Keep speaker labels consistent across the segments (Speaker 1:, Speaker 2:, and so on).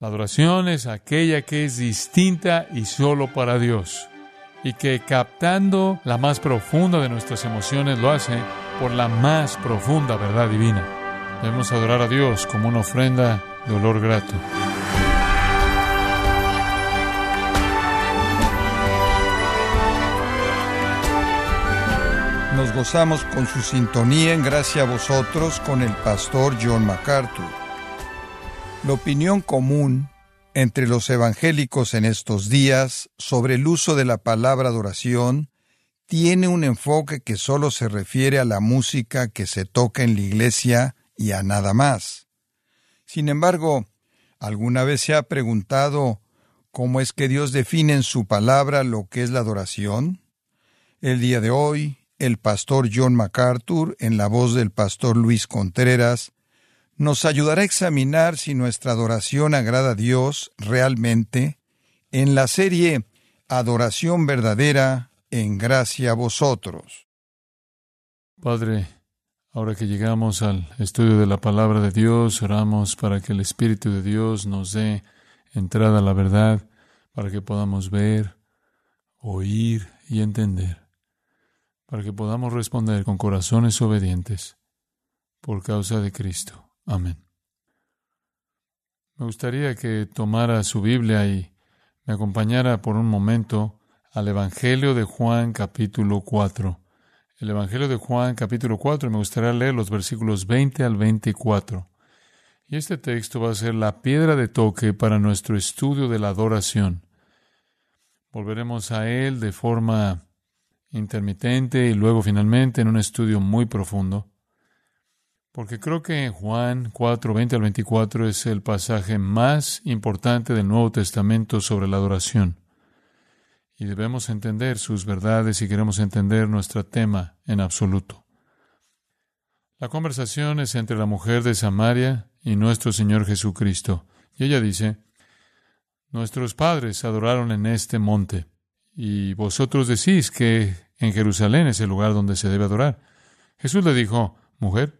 Speaker 1: La adoración es aquella que es distinta y solo para Dios, y que captando la más profunda de nuestras emociones lo hace por la más profunda verdad divina. Debemos adorar a Dios como una ofrenda de olor grato.
Speaker 2: Nos gozamos con su sintonía en gracia a vosotros con el pastor John MacArthur. La opinión común entre los evangélicos en estos días sobre el uso de la palabra adoración tiene un enfoque que solo se refiere a la música que se toca en la iglesia y a nada más. Sin embargo, ¿alguna vez se ha preguntado cómo es que Dios define en su palabra lo que es la adoración? El día de hoy, el pastor John MacArthur, en la voz del pastor Luis Contreras, nos ayudará a examinar si nuestra adoración agrada a Dios realmente en la serie Adoración verdadera en gracia a vosotros.
Speaker 1: Padre, ahora que llegamos al estudio de la palabra de Dios, oramos para que el Espíritu de Dios nos dé entrada a la verdad, para que podamos ver, oír y entender, para que podamos responder con corazones obedientes por causa de Cristo. Amén. Me gustaría que tomara su Biblia y me acompañara por un momento al Evangelio de Juan capítulo 4. El Evangelio de Juan capítulo 4, me gustaría leer los versículos 20 al 24. Y este texto va a ser la piedra de toque para nuestro estudio de la adoración. Volveremos a él de forma intermitente y luego finalmente en un estudio muy profundo. Porque creo que Juan 4, 20 al 24 es el pasaje más importante del Nuevo Testamento sobre la adoración. Y debemos entender sus verdades si queremos entender nuestro tema en absoluto. La conversación es entre la mujer de Samaria y nuestro Señor Jesucristo. Y ella dice, Nuestros padres adoraron en este monte, y vosotros decís que en Jerusalén es el lugar donde se debe adorar. Jesús le dijo, Mujer,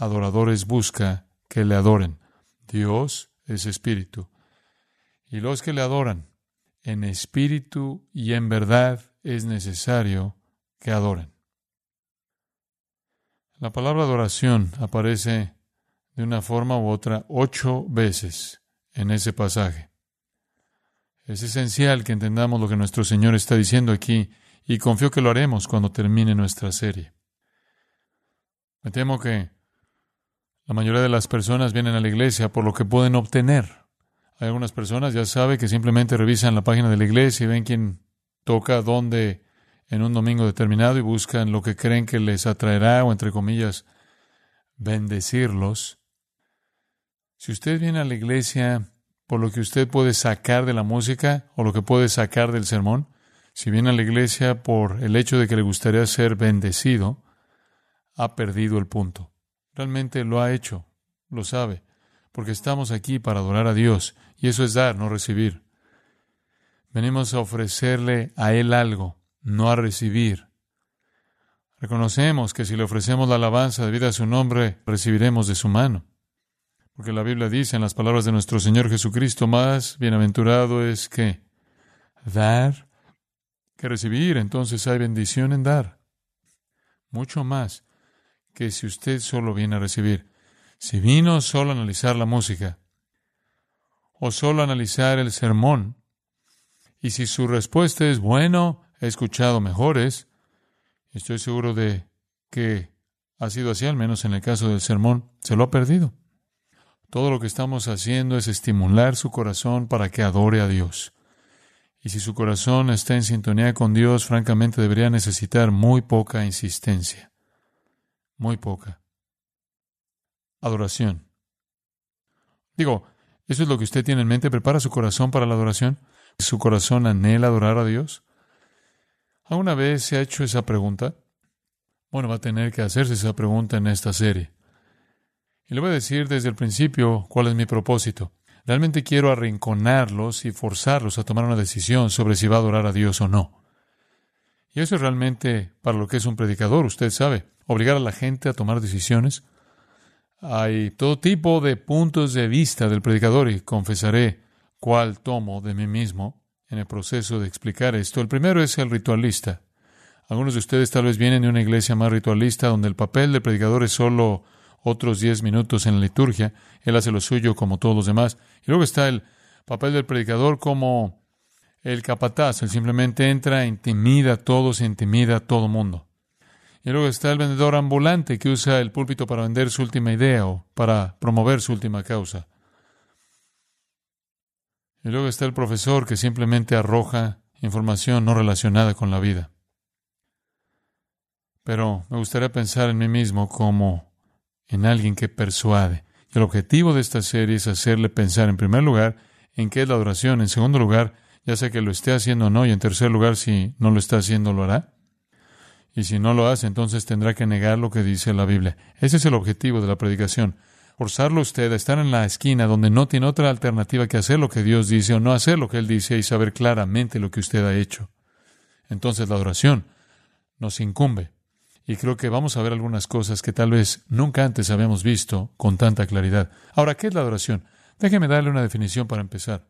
Speaker 1: adoradores busca que le adoren. Dios es espíritu. Y los que le adoran en espíritu y en verdad es necesario que adoren. La palabra adoración aparece de una forma u otra ocho veces en ese pasaje. Es esencial que entendamos lo que nuestro Señor está diciendo aquí y confío que lo haremos cuando termine nuestra serie. Me temo que la mayoría de las personas vienen a la iglesia por lo que pueden obtener. Hay algunas personas, ya sabe, que simplemente revisan la página de la iglesia y ven quién toca dónde en un domingo determinado y buscan lo que creen que les atraerá o, entre comillas, bendecirlos. Si usted viene a la iglesia por lo que usted puede sacar de la música o lo que puede sacar del sermón, si viene a la iglesia por el hecho de que le gustaría ser bendecido, ha perdido el punto. Realmente lo ha hecho, lo sabe, porque estamos aquí para adorar a Dios, y eso es dar, no recibir. Venimos a ofrecerle a Él algo, no a recibir. Reconocemos que si le ofrecemos la alabanza debido a su nombre, recibiremos de su mano. Porque la Biblia dice en las palabras de nuestro Señor Jesucristo, más bienaventurado es que dar que recibir. Entonces hay bendición en dar. Mucho más que si usted solo viene a recibir. Si vino solo a analizar la música o solo a analizar el sermón, y si su respuesta es bueno, he escuchado mejores, estoy seguro de que ha sido así, al menos en el caso del sermón, se lo ha perdido. Todo lo que estamos haciendo es estimular su corazón para que adore a Dios. Y si su corazón está en sintonía con Dios, francamente debería necesitar muy poca insistencia muy poca. Adoración. Digo, ¿Eso es lo que usted tiene en mente? ¿Prepara su corazón para la adoración? ¿Su corazón anhela adorar a Dios? ¿Alguna vez se ha hecho esa pregunta? Bueno, va a tener que hacerse esa pregunta en esta serie. Y le voy a decir desde el principio cuál es mi propósito. Realmente quiero arrinconarlos y forzarlos a tomar una decisión sobre si va a adorar a Dios o no. Y eso es realmente para lo que es un predicador, usted sabe, obligar a la gente a tomar decisiones. Hay todo tipo de puntos de vista del predicador y confesaré cuál tomo de mí mismo en el proceso de explicar esto. El primero es el ritualista. Algunos de ustedes tal vez vienen de una iglesia más ritualista donde el papel del predicador es solo otros diez minutos en la liturgia, él hace lo suyo como todos los demás. Y luego está el papel del predicador como el capataz, él simplemente entra, intimida a todos, intimida a todo mundo. Y luego está el vendedor ambulante que usa el púlpito para vender su última idea o para promover su última causa. Y luego está el profesor que simplemente arroja información no relacionada con la vida. Pero me gustaría pensar en mí mismo como en alguien que persuade. el objetivo de esta serie es hacerle pensar, en primer lugar, en qué es la adoración, en segundo lugar, ya sea que lo esté haciendo o no, y en tercer lugar, si no lo está haciendo, lo hará. Y si no lo hace, entonces tendrá que negar lo que dice la Biblia. Ese es el objetivo de la predicación. Forzarlo usted a estar en la esquina donde no tiene otra alternativa que hacer lo que Dios dice o no hacer lo que Él dice y saber claramente lo que usted ha hecho. Entonces la adoración nos incumbe. Y creo que vamos a ver algunas cosas que tal vez nunca antes habíamos visto con tanta claridad. Ahora, ¿qué es la adoración? Déjeme darle una definición para empezar.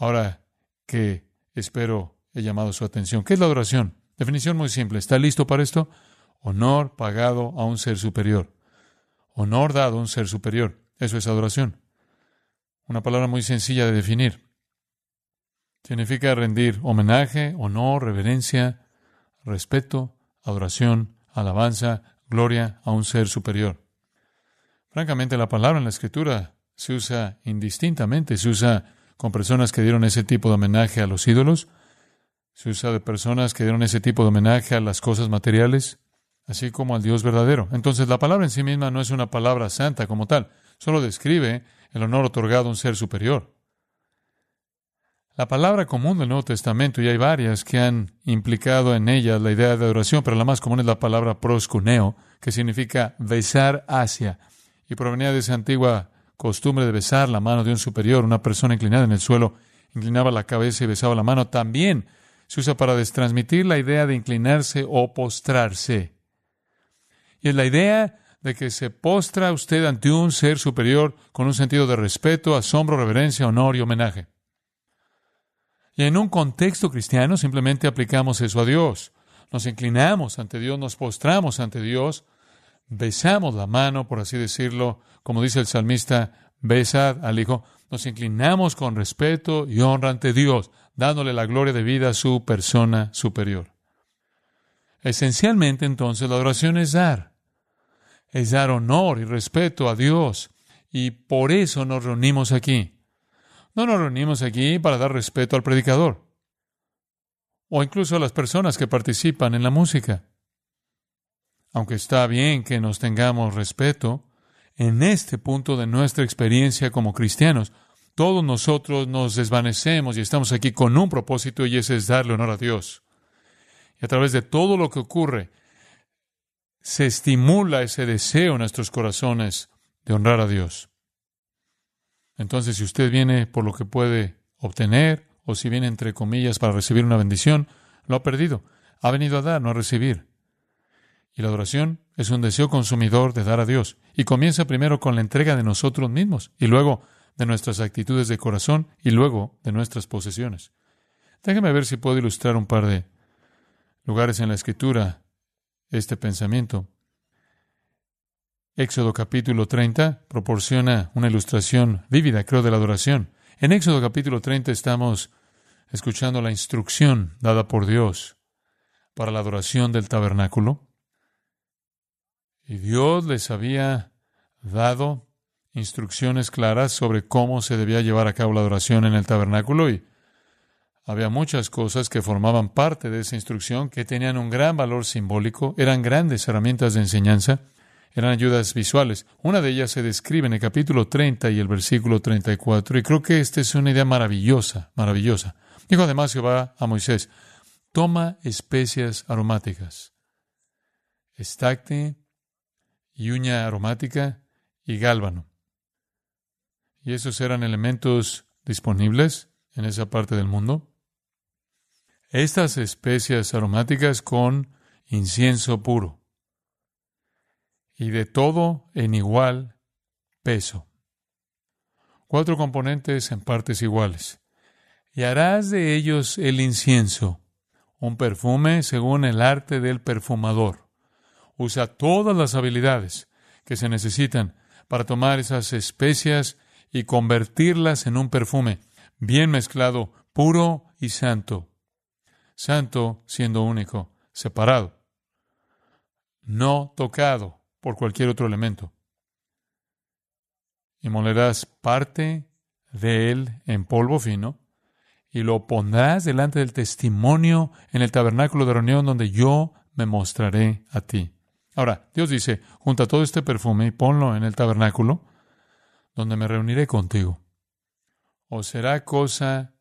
Speaker 1: Ahora que espero he llamado su atención. ¿Qué es la adoración? Definición muy simple. ¿Está listo para esto? Honor pagado a un ser superior. Honor dado a un ser superior. Eso es adoración. Una palabra muy sencilla de definir. Significa rendir homenaje, honor, reverencia, respeto, adoración, alabanza, gloria a un ser superior. Francamente, la palabra en la Escritura se usa indistintamente, se usa con personas que dieron ese tipo de homenaje a los ídolos, se usa de personas que dieron ese tipo de homenaje a las cosas materiales, así como al Dios verdadero. Entonces, la palabra en sí misma no es una palabra santa como tal, solo describe el honor otorgado a un ser superior. La palabra común del Nuevo Testamento, y hay varias que han implicado en ella la idea de adoración, pero la más común es la palabra proscuneo, que significa besar hacia, y provenía de esa antigua costumbre de besar la mano de un superior, una persona inclinada en el suelo, inclinaba la cabeza y besaba la mano. También se usa para destransmitir la idea de inclinarse o postrarse. Y es la idea de que se postra usted ante un ser superior con un sentido de respeto, asombro, reverencia, honor y homenaje. Y en un contexto cristiano simplemente aplicamos eso a Dios. Nos inclinamos ante Dios, nos postramos ante Dios, besamos la mano, por así decirlo, como dice el salmista, besad al Hijo. Nos inclinamos con respeto y honra ante Dios, dándole la gloria de vida a su persona superior. Esencialmente entonces la oración es dar, es dar honor y respeto a Dios, y por eso nos reunimos aquí. No nos reunimos aquí para dar respeto al predicador o incluso a las personas que participan en la música. Aunque está bien que nos tengamos respeto, en este punto de nuestra experiencia como cristianos, todos nosotros nos desvanecemos y estamos aquí con un propósito y ese es darle honor a Dios. Y a través de todo lo que ocurre, se estimula ese deseo en nuestros corazones de honrar a Dios. Entonces, si usted viene por lo que puede obtener, o si viene entre comillas para recibir una bendición, lo ha perdido. Ha venido a dar, no a recibir. Y la adoración es un deseo consumidor de dar a Dios. Y comienza primero con la entrega de nosotros mismos, y luego de nuestras actitudes de corazón, y luego de nuestras posesiones. Déjeme ver si puedo ilustrar un par de lugares en la Escritura este pensamiento. Éxodo capítulo 30 proporciona una ilustración vívida, creo, de la adoración. En Éxodo capítulo 30 estamos escuchando la instrucción dada por Dios para la adoración del tabernáculo. Y Dios les había dado instrucciones claras sobre cómo se debía llevar a cabo la adoración en el tabernáculo y había muchas cosas que formaban parte de esa instrucción que tenían un gran valor simbólico, eran grandes herramientas de enseñanza eran ayudas visuales. Una de ellas se describe en el capítulo 30 y el versículo 34, y creo que esta es una idea maravillosa, maravillosa. Dijo además Jehová a Moisés, toma especias aromáticas, estacte y uña aromática y gálbano. Y esos eran elementos disponibles en esa parte del mundo. Estas especias aromáticas con incienso puro y de todo en igual peso. Cuatro componentes en partes iguales. Y harás de ellos el incienso, un perfume según el arte del perfumador. Usa todas las habilidades que se necesitan para tomar esas especias y convertirlas en un perfume bien mezclado, puro y santo. Santo siendo único, separado no tocado por cualquier otro elemento. Y molerás parte de él en polvo fino y lo pondrás delante del testimonio en el tabernáculo de reunión donde yo me mostraré a ti. Ahora, Dios dice, junta todo este perfume y ponlo en el tabernáculo donde me reuniré contigo. O será cosa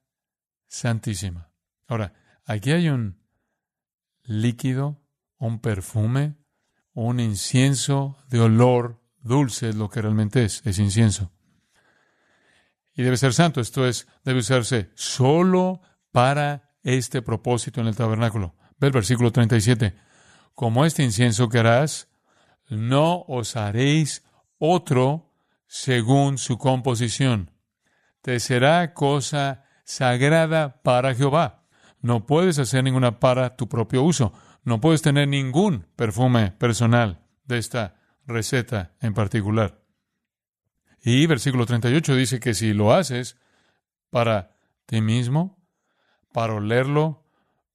Speaker 1: santísima. Ahora, aquí hay un líquido, un perfume un incienso de olor dulce es lo que realmente es, es incienso. Y debe ser santo, esto es, debe usarse solo para este propósito en el tabernáculo. Ve el versículo 37. Como este incienso que harás, no os haréis otro según su composición. Te será cosa sagrada para Jehová. No puedes hacer ninguna para tu propio uso. No puedes tener ningún perfume personal de esta receta en particular. Y versículo 38 dice que si lo haces para ti mismo, para olerlo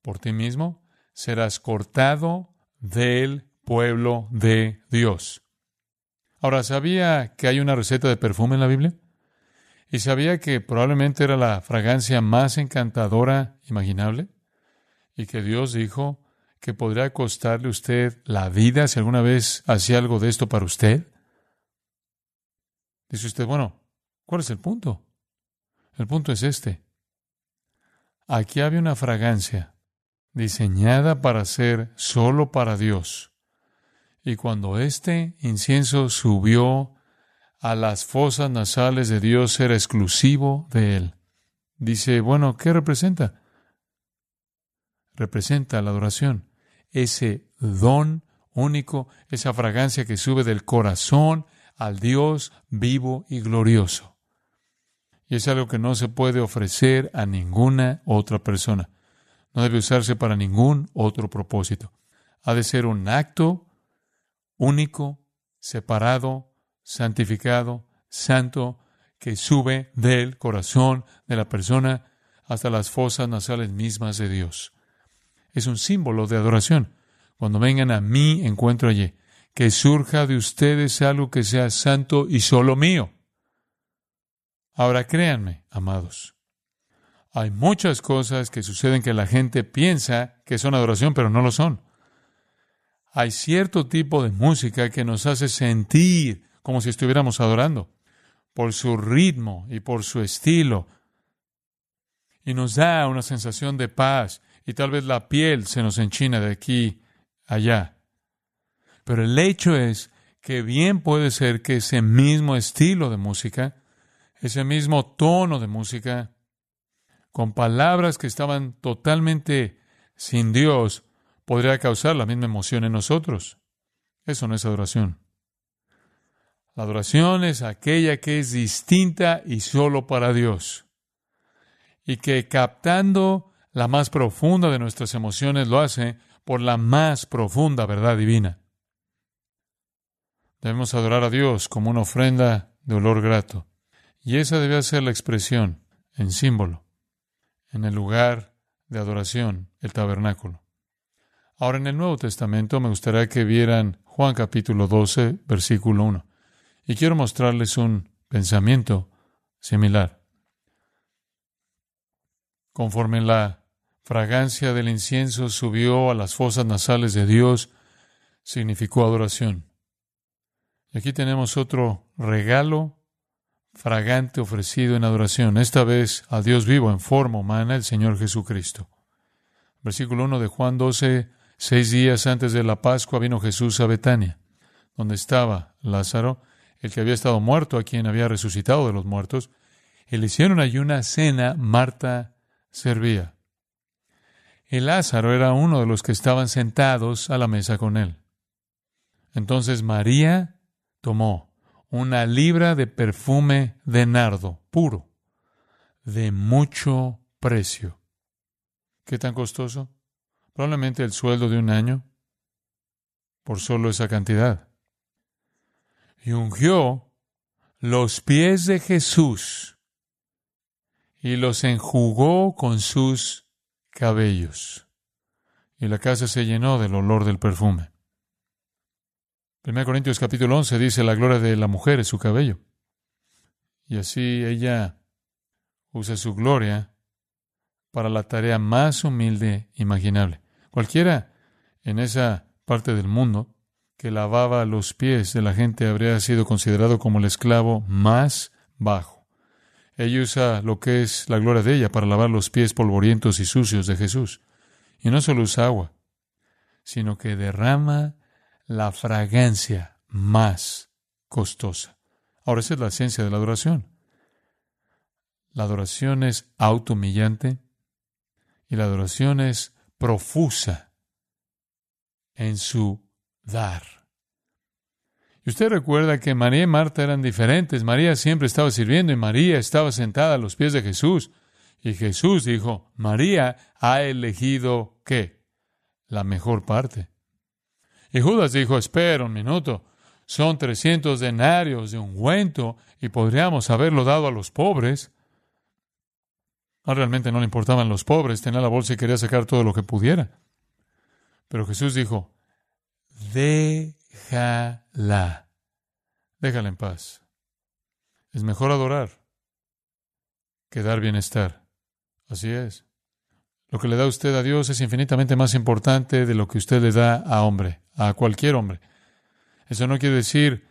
Speaker 1: por ti mismo, serás cortado del pueblo de Dios. Ahora, ¿sabía que hay una receta de perfume en la Biblia? ¿Y sabía que probablemente era la fragancia más encantadora imaginable? Y que Dios dijo, que podría costarle usted la vida si alguna vez hacía algo de esto para usted? Dice usted, bueno, ¿cuál es el punto? El punto es este. Aquí había una fragancia diseñada para ser solo para Dios. Y cuando este incienso subió a las fosas nasales de Dios, era exclusivo de Él. Dice, bueno, ¿qué representa? Representa la adoración ese don único, esa fragancia que sube del corazón al Dios vivo y glorioso. Y es algo que no se puede ofrecer a ninguna otra persona. No debe usarse para ningún otro propósito. Ha de ser un acto único, separado, santificado, santo, que sube del corazón de la persona hasta las fosas nasales mismas de Dios es un símbolo de adoración. Cuando vengan a mí, encuentro allí. Que surja de ustedes algo que sea santo y solo mío. Ahora créanme, amados. Hay muchas cosas que suceden que la gente piensa que son adoración, pero no lo son. Hay cierto tipo de música que nos hace sentir como si estuviéramos adorando, por su ritmo y por su estilo. Y nos da una sensación de paz y tal vez la piel se nos enchina de aquí allá. Pero el hecho es que bien puede ser que ese mismo estilo de música, ese mismo tono de música, con palabras que estaban totalmente sin Dios, podría causar la misma emoción en nosotros. Eso no es adoración. La adoración es aquella que es distinta y solo para Dios. Y que captando la más profunda de nuestras emociones lo hace por la más profunda verdad divina. Debemos adorar a Dios como una ofrenda de olor grato. Y esa debe ser la expresión en símbolo, en el lugar de adoración, el tabernáculo. Ahora en el Nuevo Testamento me gustaría que vieran Juan capítulo 12, versículo 1. Y quiero mostrarles un pensamiento similar. Conforme la fragancia del incienso subió a las fosas nasales de Dios, significó adoración. Aquí tenemos otro regalo fragante ofrecido en adoración, esta vez a Dios vivo en forma humana, el Señor Jesucristo. Versículo 1 de Juan 12, seis días antes de la Pascua vino Jesús a Betania, donde estaba Lázaro, el que había estado muerto, a quien había resucitado de los muertos, y le hicieron allí una cena, Marta servía. El Lázaro era uno de los que estaban sentados a la mesa con él. Entonces María tomó una libra de perfume de nardo puro, de mucho precio. ¿Qué tan costoso? Probablemente el sueldo de un año, por solo esa cantidad. Y ungió los pies de Jesús y los enjugó con sus cabellos. Y la casa se llenó del olor del perfume. 1 Corintios capítulo 11 dice la gloria de la mujer es su cabello. Y así ella usa su gloria para la tarea más humilde imaginable. Cualquiera en esa parte del mundo que lavaba los pies de la gente habría sido considerado como el esclavo más bajo. Ella usa lo que es la gloria de ella para lavar los pies polvorientos y sucios de Jesús. Y no solo usa agua, sino que derrama la fragancia más costosa. Ahora esa es la esencia de la adoración. La adoración es auto-humillante y la adoración es profusa en su dar. Y usted recuerda que María y Marta eran diferentes. María siempre estaba sirviendo y María estaba sentada a los pies de Jesús. Y Jesús dijo, María ha elegido qué? La mejor parte. Y Judas dijo, espera un minuto, son trescientos denarios de ungüento y podríamos haberlo dado a los pobres. No, realmente no le importaban los pobres, tenía la bolsa y quería sacar todo lo que pudiera. Pero Jesús dijo, déjala, déjala en paz. Es mejor adorar que dar bienestar. Así es. Lo que le da usted a Dios es infinitamente más importante de lo que usted le da a hombre a cualquier hombre. Eso no quiere decir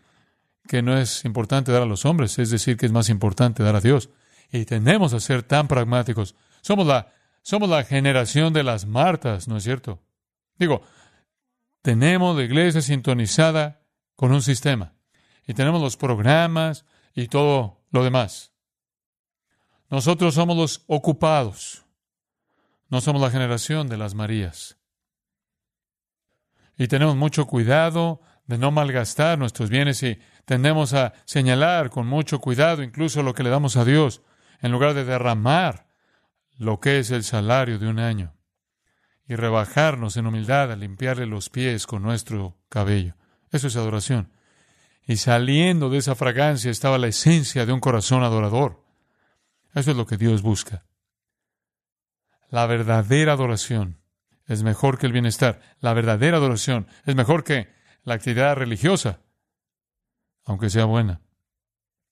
Speaker 1: que no es importante dar a los hombres, es decir, que es más importante dar a Dios. Y tenemos a ser tan pragmáticos. Somos la, somos la generación de las Martas, ¿no es cierto? Digo, tenemos la iglesia sintonizada con un sistema. Y tenemos los programas y todo lo demás. Nosotros somos los ocupados. No somos la generación de las Marías y tenemos mucho cuidado de no malgastar nuestros bienes y tendemos a señalar con mucho cuidado incluso lo que le damos a Dios en lugar de derramar lo que es el salario de un año y rebajarnos en humildad a limpiarle los pies con nuestro cabello. Eso es adoración. Y saliendo de esa fragancia estaba la esencia de un corazón adorador. Eso es lo que Dios busca. La verdadera adoración es mejor que el bienestar. La verdadera adoración es mejor que la actividad religiosa, aunque sea buena.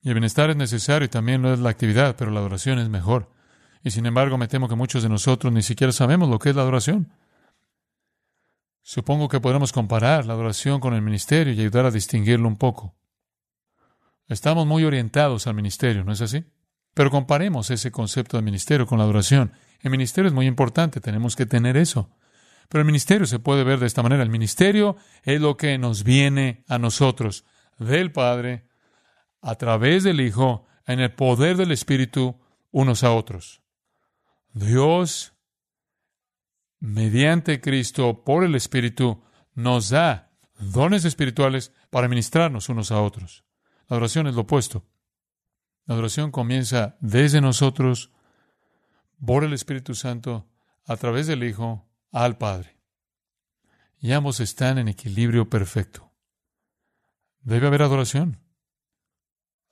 Speaker 1: Y el bienestar es necesario y también lo es la actividad, pero la adoración es mejor. Y sin embargo, me temo que muchos de nosotros ni siquiera sabemos lo que es la adoración. Supongo que podremos comparar la adoración con el ministerio y ayudar a distinguirlo un poco. Estamos muy orientados al ministerio, ¿no es así? Pero comparemos ese concepto de ministerio con la adoración. El ministerio es muy importante, tenemos que tener eso. Pero el ministerio se puede ver de esta manera. El ministerio es lo que nos viene a nosotros del Padre, a través del Hijo, en el poder del Espíritu, unos a otros. Dios, mediante Cristo, por el Espíritu, nos da dones espirituales para ministrarnos unos a otros. La adoración es lo opuesto. La adoración comienza desde nosotros, por el Espíritu Santo, a través del Hijo, al Padre. Y ambos están en equilibrio perfecto. Debe haber adoración.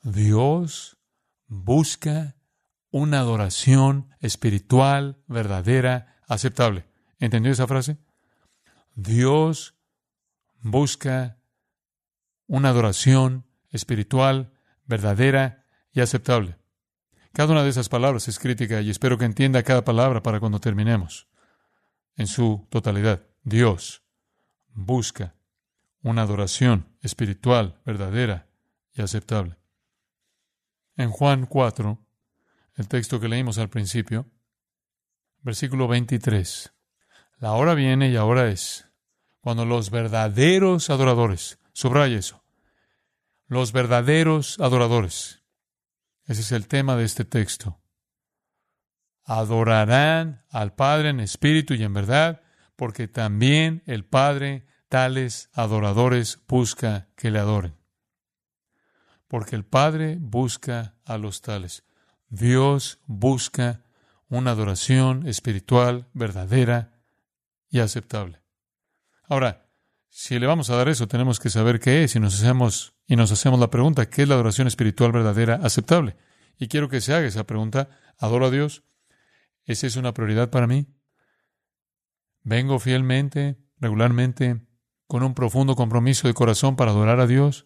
Speaker 1: Dios busca una adoración espiritual, verdadera, aceptable. ¿Entendió esa frase? Dios busca una adoración espiritual, verdadera y aceptable. Cada una de esas palabras es crítica y espero que entienda cada palabra para cuando terminemos en su totalidad. Dios busca una adoración espiritual, verdadera y aceptable. En Juan 4, el texto que leímos al principio, versículo 23, la hora viene y ahora es cuando los verdaderos adoradores, subraya eso, los verdaderos adoradores, ese es el tema de este texto, adorarán al Padre en espíritu y en verdad, porque también el Padre tales adoradores busca que le adoren. Porque el Padre busca a los tales. Dios busca una adoración espiritual verdadera y aceptable. Ahora, si le vamos a dar eso, tenemos que saber qué es y nos hacemos y nos hacemos la pregunta, ¿qué es la adoración espiritual verdadera aceptable? Y quiero que se haga esa pregunta, ¿adoro a Dios? ¿Esa es una prioridad para mí? ¿Vengo fielmente, regularmente, con un profundo compromiso de corazón para adorar a Dios?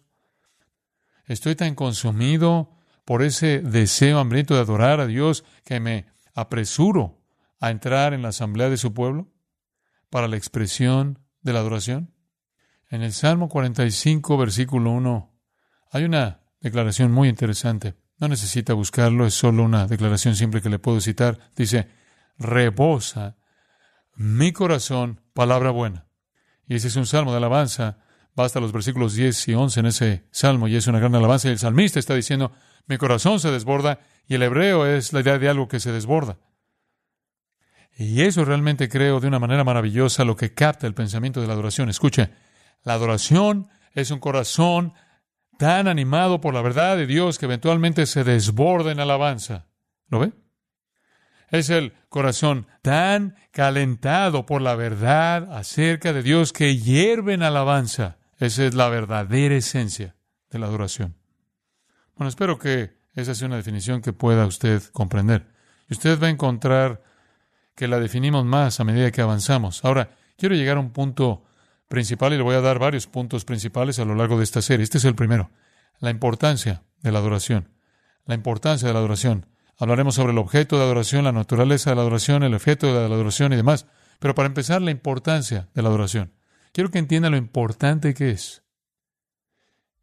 Speaker 1: ¿Estoy tan consumido por ese deseo hambriento de adorar a Dios que me apresuro a entrar en la asamblea de su pueblo para la expresión de la adoración? En el Salmo 45, versículo 1, hay una declaración muy interesante. No necesita buscarlo, es solo una declaración simple que le puedo citar. Dice, rebosa mi corazón palabra buena. Y ese es un salmo de alabanza. Basta los versículos 10 y 11 en ese salmo y es una gran alabanza. Y el salmista está diciendo, mi corazón se desborda y el hebreo es la idea de algo que se desborda. Y eso realmente creo de una manera maravillosa lo que capta el pensamiento de la adoración. Escuche, la adoración es un corazón tan animado por la verdad de Dios que eventualmente se desborda en alabanza. ¿Lo ve? Es el corazón tan calentado por la verdad acerca de Dios que hierve en alabanza. Esa es la verdadera esencia de la adoración. Bueno, espero que esa sea una definición que pueda usted comprender. Y usted va a encontrar que la definimos más a medida que avanzamos. Ahora, quiero llegar a un punto principal y le voy a dar varios puntos principales a lo largo de esta serie. Este es el primero, la importancia de la adoración. La importancia de la adoración. Hablaremos sobre el objeto de adoración, la naturaleza de la adoración, el objeto de la adoración y demás. Pero para empezar, la importancia de la adoración. Quiero que entienda lo importante que es.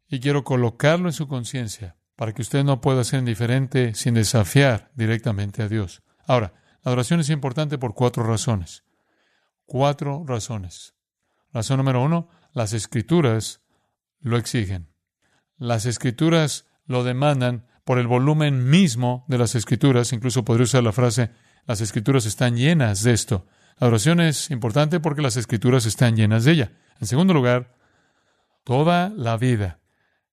Speaker 1: Y quiero colocarlo en su conciencia para que usted no pueda ser indiferente sin desafiar directamente a Dios. Ahora, la adoración es importante por cuatro razones. Cuatro razones. Razón número uno, las escrituras lo exigen. Las escrituras lo demandan por el volumen mismo de las escrituras. Incluso podría usar la frase, las escrituras están llenas de esto. La adoración es importante porque las escrituras están llenas de ella. En segundo lugar, toda la vida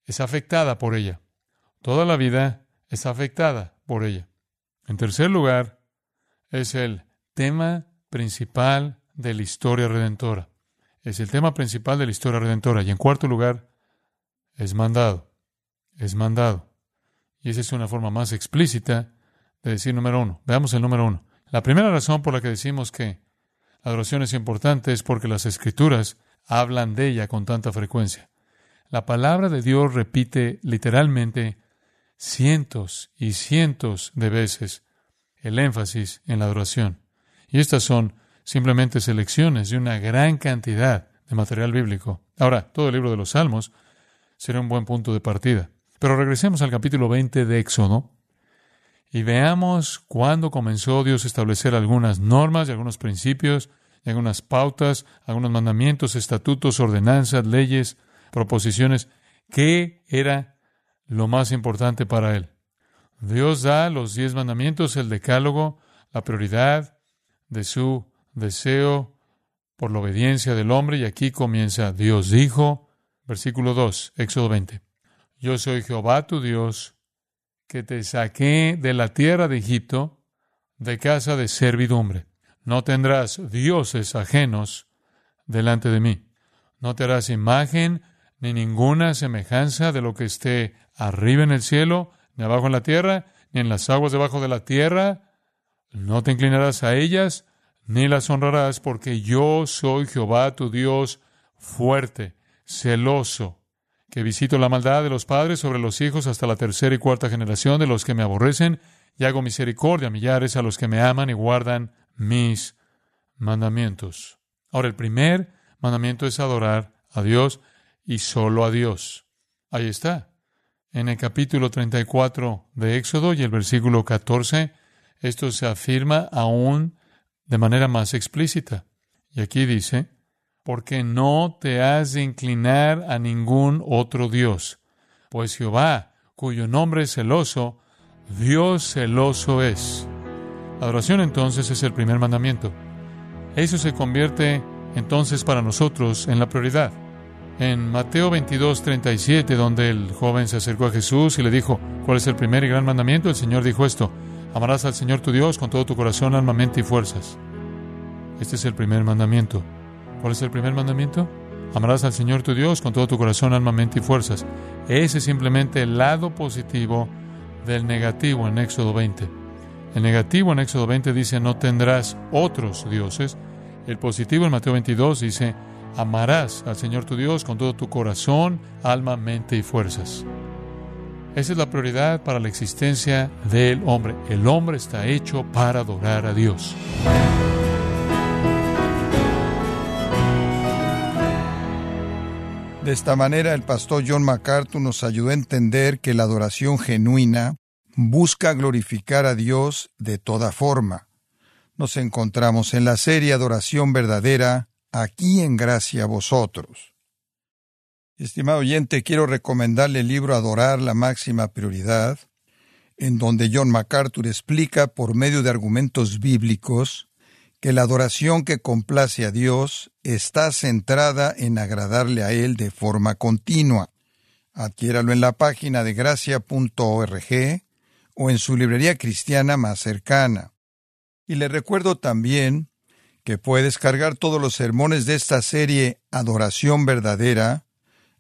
Speaker 1: es afectada por ella. Toda la vida es afectada por ella. En tercer lugar, es el tema principal de la historia redentora. Es el tema principal de la historia redentora. Y en cuarto lugar, es mandado. Es mandado. Y esa es una forma más explícita de decir número uno. Veamos el número uno. La primera razón por la que decimos que la adoración es importante es porque las escrituras hablan de ella con tanta frecuencia. La palabra de Dios repite literalmente cientos y cientos de veces el énfasis en la adoración. Y estas son simplemente selecciones de una gran cantidad de material bíblico. Ahora, todo el libro de los Salmos será un buen punto de partida. Pero regresemos al capítulo 20 de Éxodo y veamos cuándo comenzó Dios a establecer algunas normas y algunos principios, y algunas pautas, algunos mandamientos, estatutos, ordenanzas, leyes, proposiciones. ¿Qué era lo más importante para él? Dios da los diez mandamientos, el decálogo, la prioridad de su deseo por la obediencia del hombre. Y aquí comienza, Dios dijo, versículo 2, Éxodo 20. Yo soy Jehová tu Dios, que te saqué de la tierra de Egipto, de casa de servidumbre. No tendrás dioses ajenos delante de mí. No te harás imagen ni ninguna semejanza de lo que esté arriba en el cielo, ni abajo en la tierra, ni en las aguas debajo de la tierra. No te inclinarás a ellas, ni las honrarás, porque yo soy Jehová tu Dios fuerte, celoso, que visito la maldad de los padres sobre los hijos hasta la tercera y cuarta generación de los que me aborrecen, y hago misericordia a millares a los que me aman y guardan mis mandamientos. Ahora, el primer mandamiento es adorar a Dios. y solo a Dios. Ahí está. En el capítulo 34 de Éxodo y el versículo 14, esto se afirma aún de manera más explícita. Y aquí dice, porque no te has de inclinar a ningún otro Dios, pues Jehová, cuyo nombre es celoso, Dios celoso es. La adoración entonces es el primer mandamiento. Eso se convierte entonces para nosotros en la prioridad. En Mateo 22, 37, donde el joven se acercó a Jesús y le dijo, ¿cuál es el primer y gran mandamiento? El Señor dijo esto, amarás al Señor tu Dios con todo tu corazón, alma, mente y fuerzas. Este es el primer mandamiento. ¿Cuál es el primer mandamiento? Amarás al Señor tu Dios con todo tu corazón, alma, mente y fuerzas. Ese es simplemente el lado positivo del negativo en Éxodo 20. El negativo en Éxodo 20 dice no tendrás otros dioses. El positivo en Mateo 22 dice amarás al Señor tu Dios con todo tu corazón, alma, mente y fuerzas. Esa es la prioridad para la existencia del hombre. El hombre está hecho para adorar a Dios.
Speaker 2: De esta manera, el pastor John MacArthur nos ayudó a entender que la adoración genuina busca glorificar a Dios de toda forma. Nos encontramos en la serie Adoración Verdadera, aquí en gracia vosotros. Estimado oyente, quiero recomendarle el libro Adorar la máxima prioridad, en donde John MacArthur explica por medio de argumentos bíblicos que la adoración que complace a Dios está centrada en agradarle a Él de forma continua. Adquiéralo en la página de gracia.org o en su librería cristiana más cercana. Y le recuerdo también que puede descargar todos los sermones de esta serie Adoración Verdadera,